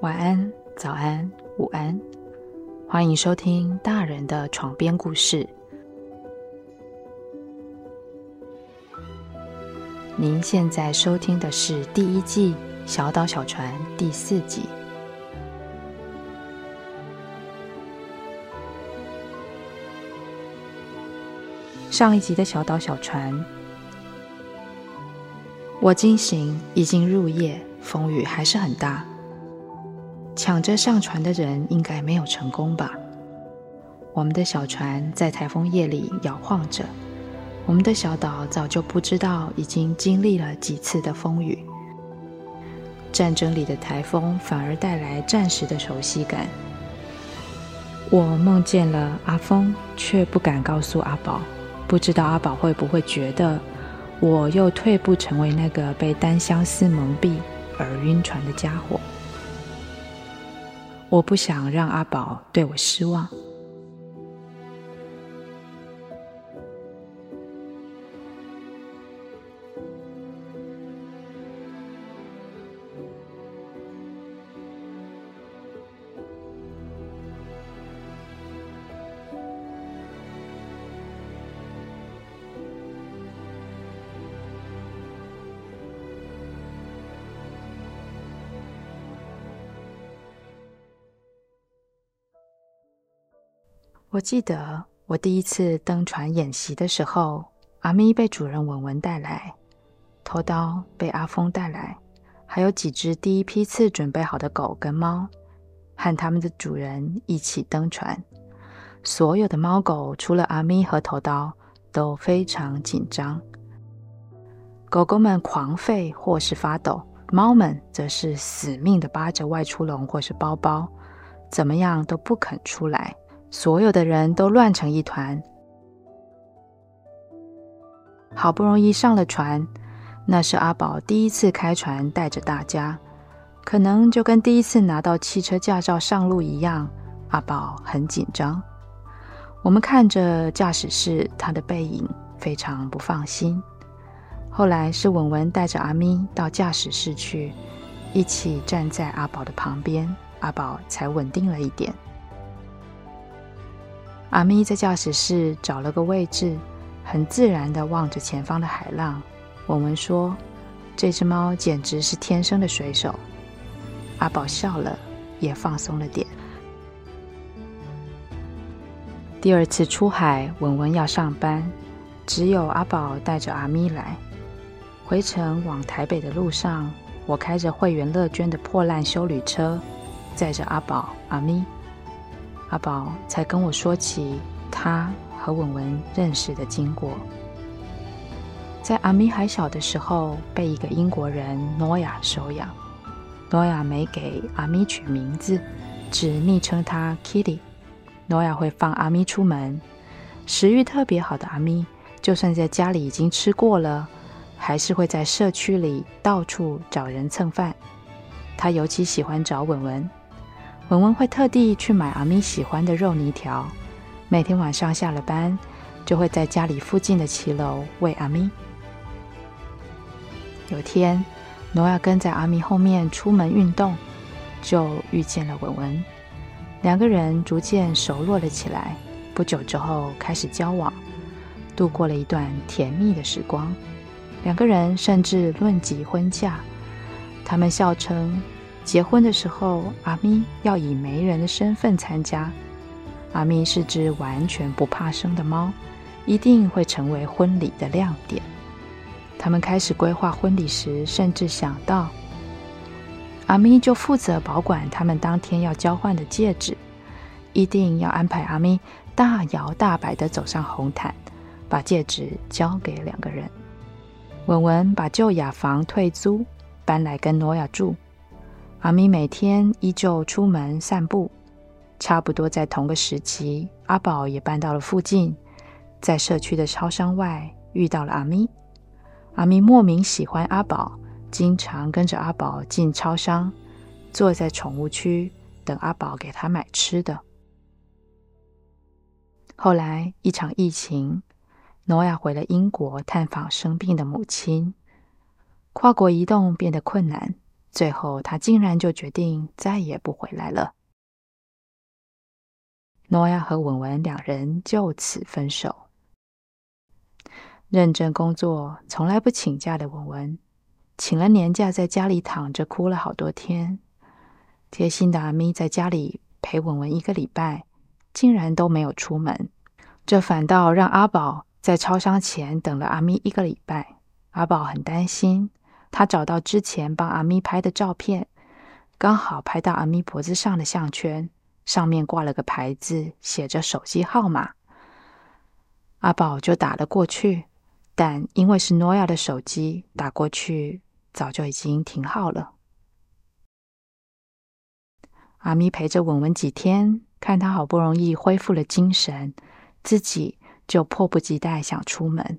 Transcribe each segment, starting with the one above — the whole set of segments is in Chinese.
晚安，早安，午安，欢迎收听大人的床边故事。您现在收听的是第一季《小岛小船》第四集。上一集的小岛小船，我惊醒，已经入夜，风雨还是很大。抢着上船的人应该没有成功吧？我们的小船在台风夜里摇晃着。我们的小岛早就不知道已经经历了几次的风雨，战争里的台风反而带来战时的熟悉感。我梦见了阿峰，却不敢告诉阿宝，不知道阿宝会不会觉得我又退步成为那个被单相思蒙蔽而晕船的家伙。我不想让阿宝对我失望。我记得我第一次登船演习的时候，阿咪被主人文文带来，头刀被阿峰带来，还有几只第一批次准备好的狗跟猫，和他们的主人一起登船。所有的猫狗除了阿咪和头刀都非常紧张，狗狗们狂吠或是发抖，猫们则是死命的扒着外出笼或是包包，怎么样都不肯出来。所有的人都乱成一团。好不容易上了船，那是阿宝第一次开船，带着大家，可能就跟第一次拿到汽车驾照上路一样，阿宝很紧张。我们看着驾驶室他的背影，非常不放心。后来是文文带着阿咪到驾驶室去，一起站在阿宝的旁边，阿宝才稳定了一点。阿咪在驾驶室找了个位置，很自然的望着前方的海浪。文文说：“这只猫简直是天生的水手。”阿宝笑了，也放松了点。第二次出海，文文要上班，只有阿宝带着阿咪来。回程往台北的路上，我开着会员乐捐的破烂修旅车，载着阿宝、阿咪。阿宝才跟我说起他和文文认识的经过。在阿咪还小的时候，被一个英国人诺亚收养。诺亚没给阿咪取名字，只昵称他 Kitty。诺亚会放阿咪出门，食欲特别好的阿咪，就算在家里已经吃过了，还是会在社区里到处找人蹭饭。他尤其喜欢找文文。文文会特地去买阿咪喜欢的肉泥条，每天晚上下了班，就会在家里附近的骑楼喂阿咪。有天，诺亚跟在阿咪后面出门运动，就遇见了文文，两个人逐渐熟络了起来。不久之后开始交往，度过了一段甜蜜的时光。两个人甚至论及婚嫁，他们笑称。结婚的时候，阿咪要以媒人的身份参加。阿咪是只完全不怕生的猫，一定会成为婚礼的亮点。他们开始规划婚礼时，甚至想到，阿咪就负责保管他们当天要交换的戒指，一定要安排阿咪大摇大摆地走上红毯，把戒指交给两个人。文文把旧雅房退租，搬来跟诺亚住。阿咪每天依旧出门散步，差不多在同个时期，阿宝也搬到了附近，在社区的超商外遇到了阿咪。阿咪莫名喜欢阿宝，经常跟着阿宝进超商，坐在宠物区等阿宝给他买吃的。后来一场疫情，诺亚回了英国探访生病的母亲，跨国移动变得困难。最后他竟然就决定再也不回来了。诺亚和文文两人就此分手。认真工作、从来不请假的文文，请了年假，在家里躺着哭了好多天。贴心的阿咪在家里陪文文一个礼拜，竟然都没有出门，这反倒让阿宝在超商前等了阿咪一个礼拜。阿宝很担心，他找到之前帮阿咪拍的照片，刚好拍到阿咪脖子上的项圈，上面挂了个牌子，写着手机号码。阿宝就打了过去。但因为是诺亚的手机，打过去早就已经停号了。阿咪陪着文文几天，看他好不容易恢复了精神，自己就迫不及待想出门。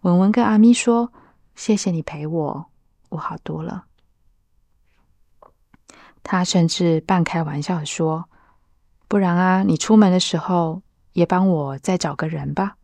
文文跟阿咪说：“谢谢你陪我，我好多了。”他甚至半开玩笑的说：“不然啊，你出门的时候也帮我再找个人吧。”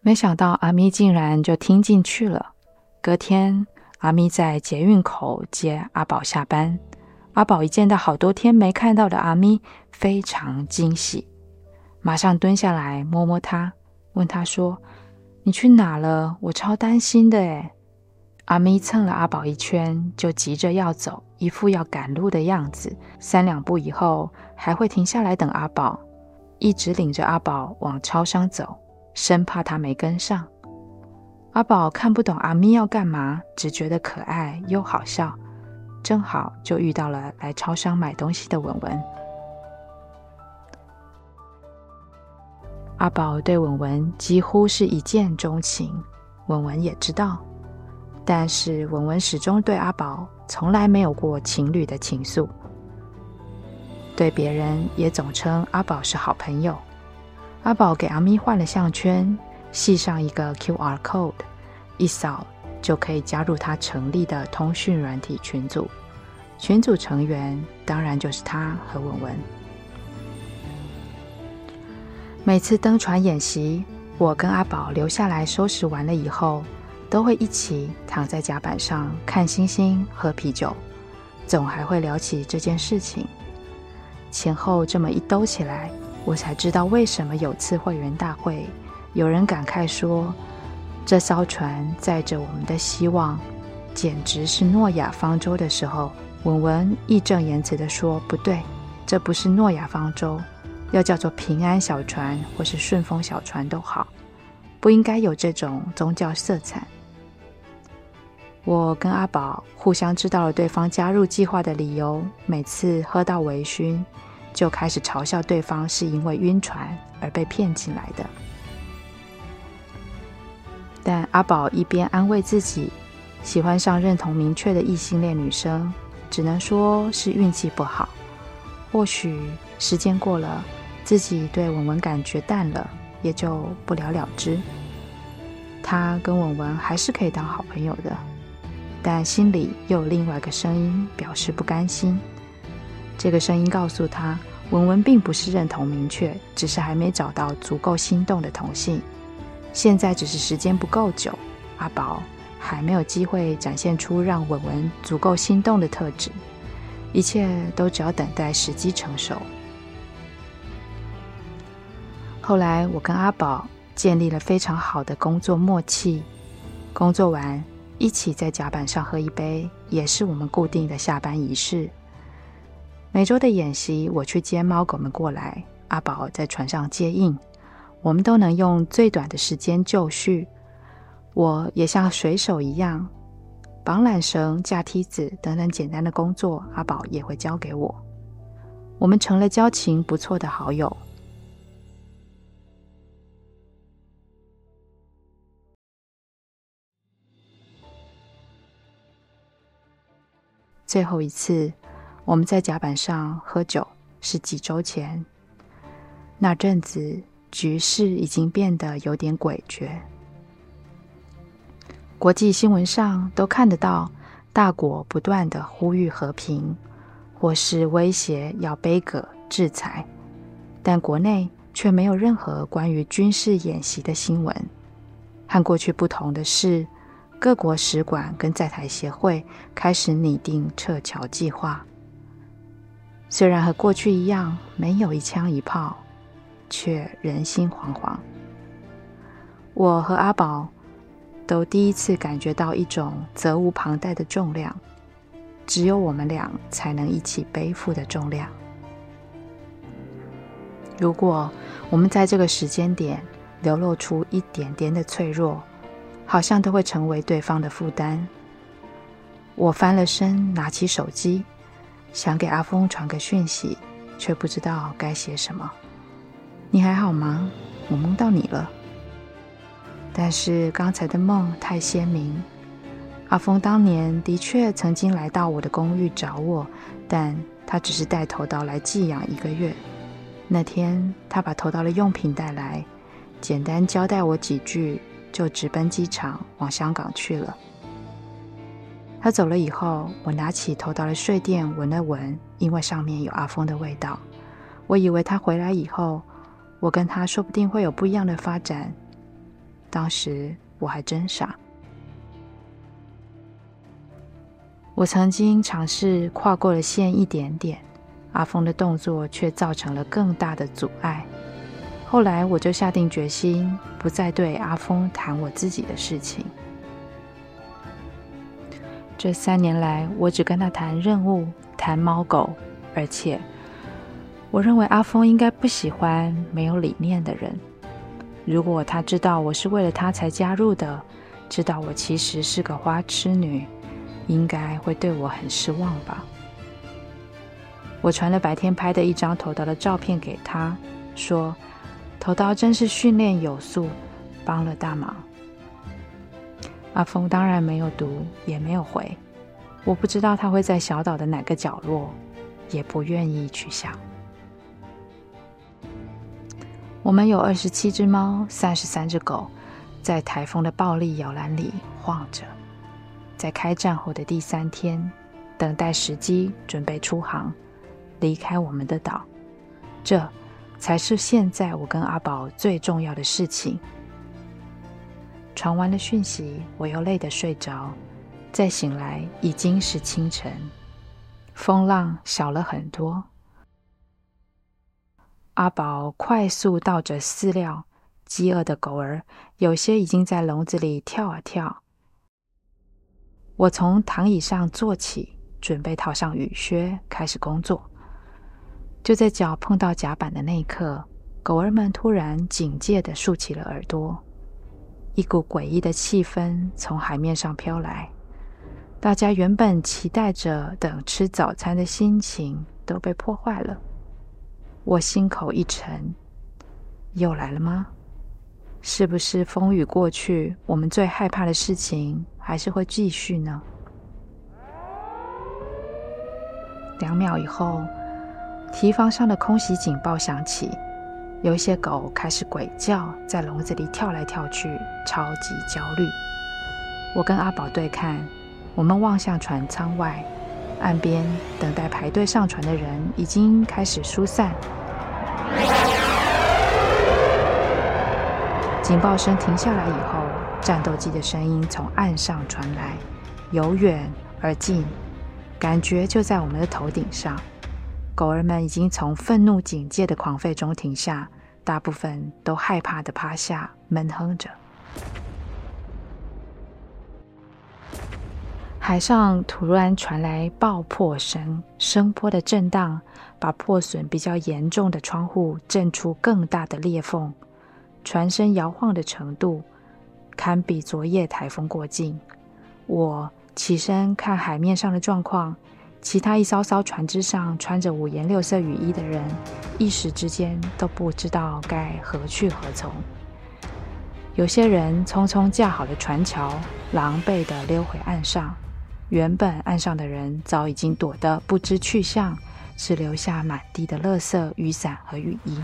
没想到阿咪竟然就听进去了。隔天，阿咪在捷运口接阿宝下班。阿宝一见到好多天没看到的阿咪，非常惊喜，马上蹲下来摸摸他，问他说：“你去哪了？我超担心的。”诶。阿咪蹭了阿宝一圈，就急着要走，一副要赶路的样子。三两步以后，还会停下来等阿宝，一直领着阿宝往超商走。生怕他没跟上，阿宝看不懂阿咪要干嘛，只觉得可爱又好笑。正好就遇到了来超商买东西的文文。阿宝对文文几乎是一见钟情，文文也知道，但是文文始终对阿宝从来没有过情侣的情愫，对别人也总称阿宝是好朋友。阿宝给阿咪换了项圈，系上一个 QR code，一扫就可以加入他成立的通讯软体群组。群组成员当然就是他和文文。每次登船演习，我跟阿宝留下来收拾完了以后，都会一起躺在甲板上看星星、喝啤酒，总还会聊起这件事情。前后这么一兜起来。我才知道为什么有次会员大会，有人感慨说：“这艘船载着我们的希望，简直是诺亚方舟。”的时候，文文义正言辞地说：“不对，这不是诺亚方舟，要叫做平安小船或是顺风小船都好，不应该有这种宗教色彩。”我跟阿宝互相知道了对方加入计划的理由，每次喝到微醺。就开始嘲笑对方是因为晕船而被骗进来的，但阿宝一边安慰自己，喜欢上认同明确的异性恋女生，只能说是运气不好。或许时间过了，自己对文文感觉淡了，也就不了了之。他跟文文还是可以当好朋友的，但心里又有另外一个声音表示不甘心。这个声音告诉他，文文并不是认同明确，只是还没找到足够心动的同性。现在只是时间不够久，阿宝还没有机会展现出让文文足够心动的特质。一切都只要等待时机成熟。后来，我跟阿宝建立了非常好的工作默契，工作完一起在甲板上喝一杯，也是我们固定的下班仪式。每周的演习，我去接猫狗们过来，阿宝在船上接应，我们都能用最短的时间就绪。我也像水手一样，绑缆绳、架梯子等等简单的工作，阿宝也会教给我。我们成了交情不错的好友。最后一次。我们在甲板上喝酒是几周前，那阵子局势已经变得有点诡谲。国际新闻上都看得到大国不断地呼吁和平，或是威胁要杯葛制裁，但国内却没有任何关于军事演习的新闻。和过去不同的是，各国使馆跟在台协会开始拟定撤侨计划。虽然和过去一样没有一枪一炮，却人心惶惶。我和阿宝都第一次感觉到一种责无旁贷的重量，只有我们俩才能一起背负的重量。如果我们在这个时间点流露出一点点的脆弱，好像都会成为对方的负担。我翻了身，拿起手机，想给阿峰传个讯息，却不知道该写什么。你还好吗？我梦到你了。但是刚才的梦太鲜明。阿峰当年的确曾经来到我的公寓找我，但他只是带头刀来寄养一个月。那天他把头刀的用品带来，简单交代我几句，就直奔机场往香港去了。他走了以后，我拿起头刀的睡垫闻了闻，因为上面有阿峰的味道。我以为他回来以后，我跟他说不定会有不一样的发展。当时我还真傻。我曾经尝试跨过了线一点点。阿峰的动作却造成了更大的阻碍。后来我就下定决心，不再对阿峰谈我自己的事情。这三年来，我只跟他谈任务、谈猫狗，而且我认为阿峰应该不喜欢没有理念的人。如果他知道我是为了他才加入的，知道我其实是个花痴女，应该会对我很失望吧。我传了白天拍的一张头刀的照片给他，说：“头刀真是训练有素，帮了大忙。”阿峰当然没有读，也没有回。我不知道他会在小岛的哪个角落，也不愿意去想。我们有二十七只猫，三十三只狗，在台风的暴力摇篮里晃着。在开战后的第三天，等待时机，准备出航。离开我们的岛，这才是现在我跟阿宝最重要的事情。传完了讯息，我又累得睡着，再醒来已经是清晨，风浪小了很多。阿宝快速倒着饲料，饥饿的狗儿有些已经在笼子里跳啊跳。我从躺椅上坐起，准备套上雨靴，开始工作。就在脚碰到甲板的那一刻，狗儿们突然警戒地竖起了耳朵，一股诡异的气氛从海面上飘来。大家原本期待着等吃早餐的心情都被破坏了。我心口一沉，又来了吗？是不是风雨过去，我们最害怕的事情还是会继续呢？两秒以后。堤防上的空袭警报响起，有一些狗开始鬼叫，在笼子里跳来跳去，超级焦虑。我跟阿宝对看，我们望向船舱外，岸边等待排队上船的人已经开始疏散。警报声停下来以后，战斗机的声音从岸上传来，由远而近，感觉就在我们的头顶上。狗儿们已经从愤怒警戒的狂吠中停下，大部分都害怕地趴下，闷哼着。海上突然传来爆破声，声波的震荡把破损比较严重的窗户震出更大的裂缝，船身摇晃的程度堪比昨夜台风过境。我起身看海面上的状况。其他一艘艘船只上穿着五颜六色雨衣的人，一时之间都不知道该何去何从。有些人匆匆架好了船桥，狼狈地溜回岸上。原本岸上的人早已经躲得不知去向，只留下满地的垃圾、雨伞和雨衣。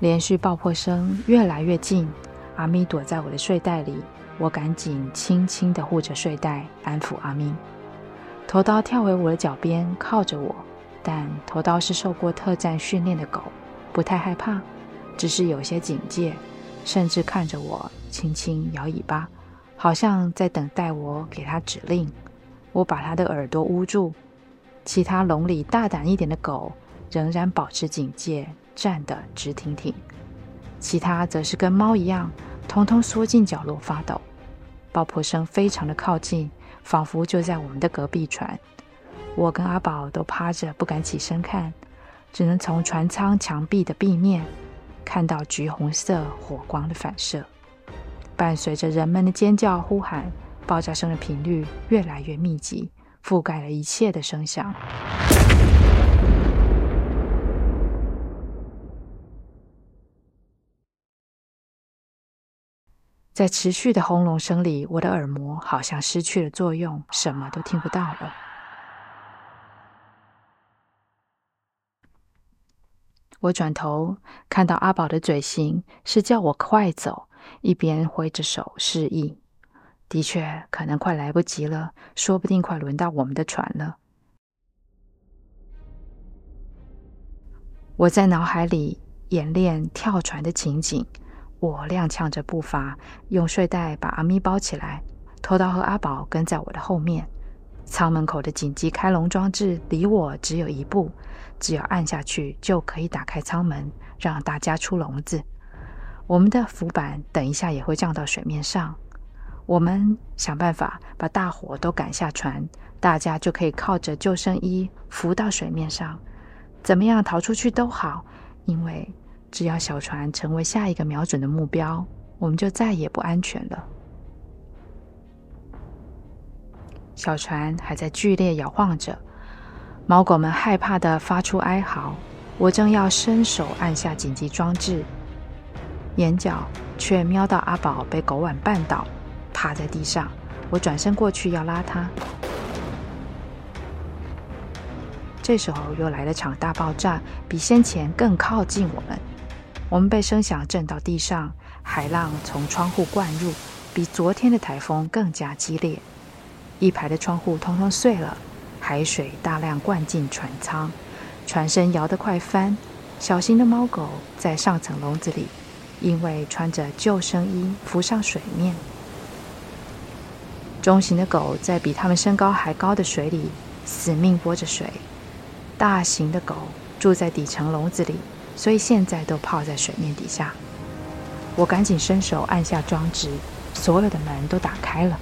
连续爆破声越来越近。阿咪躲在我的睡袋里，我赶紧轻轻地护着睡袋，安抚阿咪。头刀跳回我的脚边，靠着我。但头刀是受过特战训练的狗，不太害怕，只是有些警戒，甚至看着我轻轻摇尾巴，好像在等待我给他指令。我把它的耳朵捂住。其他笼里大胆一点的狗仍然保持警戒，站得直挺挺；其他则是跟猫一样，通通缩进角落发抖。爆破声非常的靠近，仿佛就在我们的隔壁船。我跟阿宝都趴着，不敢起身看，只能从船舱墙壁的壁面看到橘红色火光的反射。伴随着人们的尖叫呼喊，爆炸声的频率越来越密集。覆盖了一切的声响。在持续的轰隆声里，我的耳膜好像失去了作用，什么都听不到了。我转头看到阿宝的嘴型是叫我快走，一边挥着手示意。的确，可能快来不及了，说不定快轮到我们的船了。我在脑海里演练跳船的情景，我踉跄着步伐，用睡袋把阿咪包起来，头刀和阿宝跟在我的后面。舱门口的紧急开笼装置离我只有一步，只要按下去就可以打开舱门，让大家出笼子。我们的浮板等一下也会降到水面上。我们想办法把大伙都赶下船，大家就可以靠着救生衣浮到水面上。怎么样逃出去都好，因为只要小船成为下一个瞄准的目标，我们就再也不安全了。小船还在剧烈摇晃着，猫狗们害怕的发出哀嚎。我正要伸手按下紧急装置，眼角却瞄到阿宝被狗碗绊倒。趴在地上，我转身过去要拉他。这时候又来了场大爆炸，比先前更靠近我们。我们被声响震到地上，海浪从窗户灌入，比昨天的台风更加激烈。一排的窗户通通碎了，海水大量灌进船舱，船身摇得快翻。小型的猫狗在上层笼子里，因为穿着救生衣浮上水面。中型的狗在比它们身高还高的水里死命拨着水，大型的狗住在底层笼子里，所以现在都泡在水面底下。我赶紧伸手按下装置，所有的门都打开了。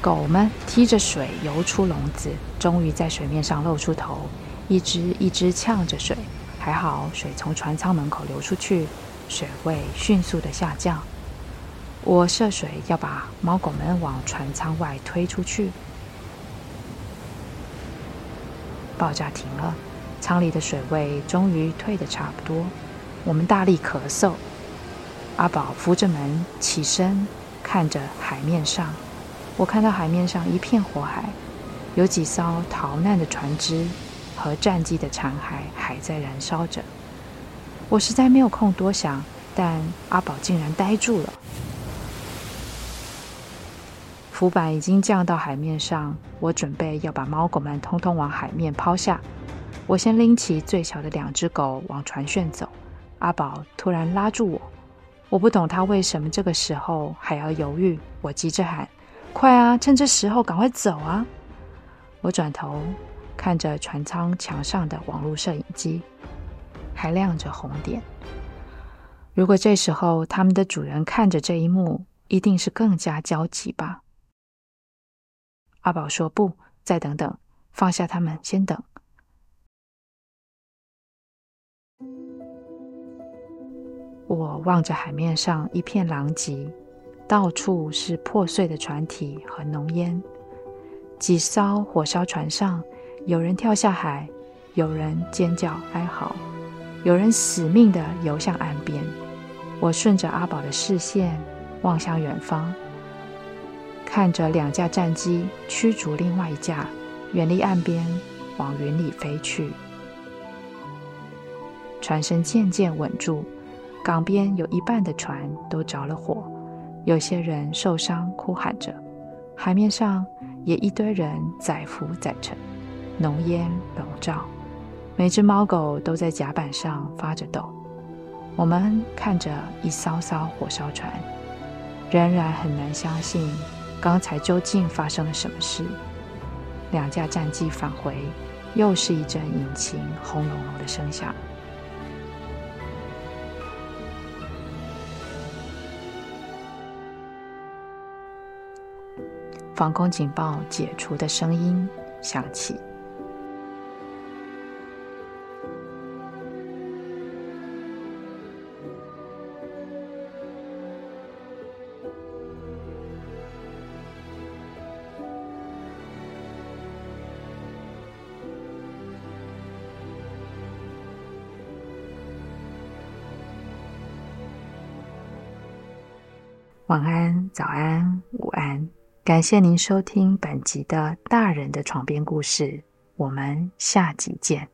狗们踢着水游出笼子，终于在水面上露出头，一只一只呛着水，还好水从船舱门口流出去，水位迅速的下降。我涉水要把猫狗们往船舱外推出去。爆炸停了，舱里的水位终于退得差不多。我们大力咳嗽。阿宝扶着门起身，看着海面上。我看到海面上一片火海，有几艘逃难的船只和战机的残骸还在燃烧着。我实在没有空多想，但阿宝竟然呆住了。浮板已经降到海面上，我准备要把猫狗们通通往海面抛下。我先拎起最小的两只狗往船舷走。阿宝突然拉住我，我不懂他为什么这个时候还要犹豫。我急着喊：“快啊，趁这时候赶快走啊！”我转头看着船舱墙上的网络摄影机，还亮着红点。如果这时候他们的主人看着这一幕，一定是更加焦急吧。阿宝说：“不，再等等，放下他们，先等。”我望着海面上一片狼藉，到处是破碎的船体和浓烟。几艘火烧船上，有人跳下海，有人尖叫哀嚎，有人死命地游向岸边。我顺着阿宝的视线望向远方。看着两架战机驱逐另外一架，远离岸边，往云里飞去。船身渐渐稳住，港边有一半的船都着了火，有些人受伤，哭喊着。海面上也一堆人载浮载沉，浓烟笼罩。每只猫狗都在甲板上发着抖。我们看着一艘艘火烧船，仍然很难相信刚才究竟发生了什么事。两架战机返回，又是一阵引擎轰隆隆的声响。防空警报解除的声音响起。晚安，早安，感谢您收听本集的《大人的床边故事》，我们下集见。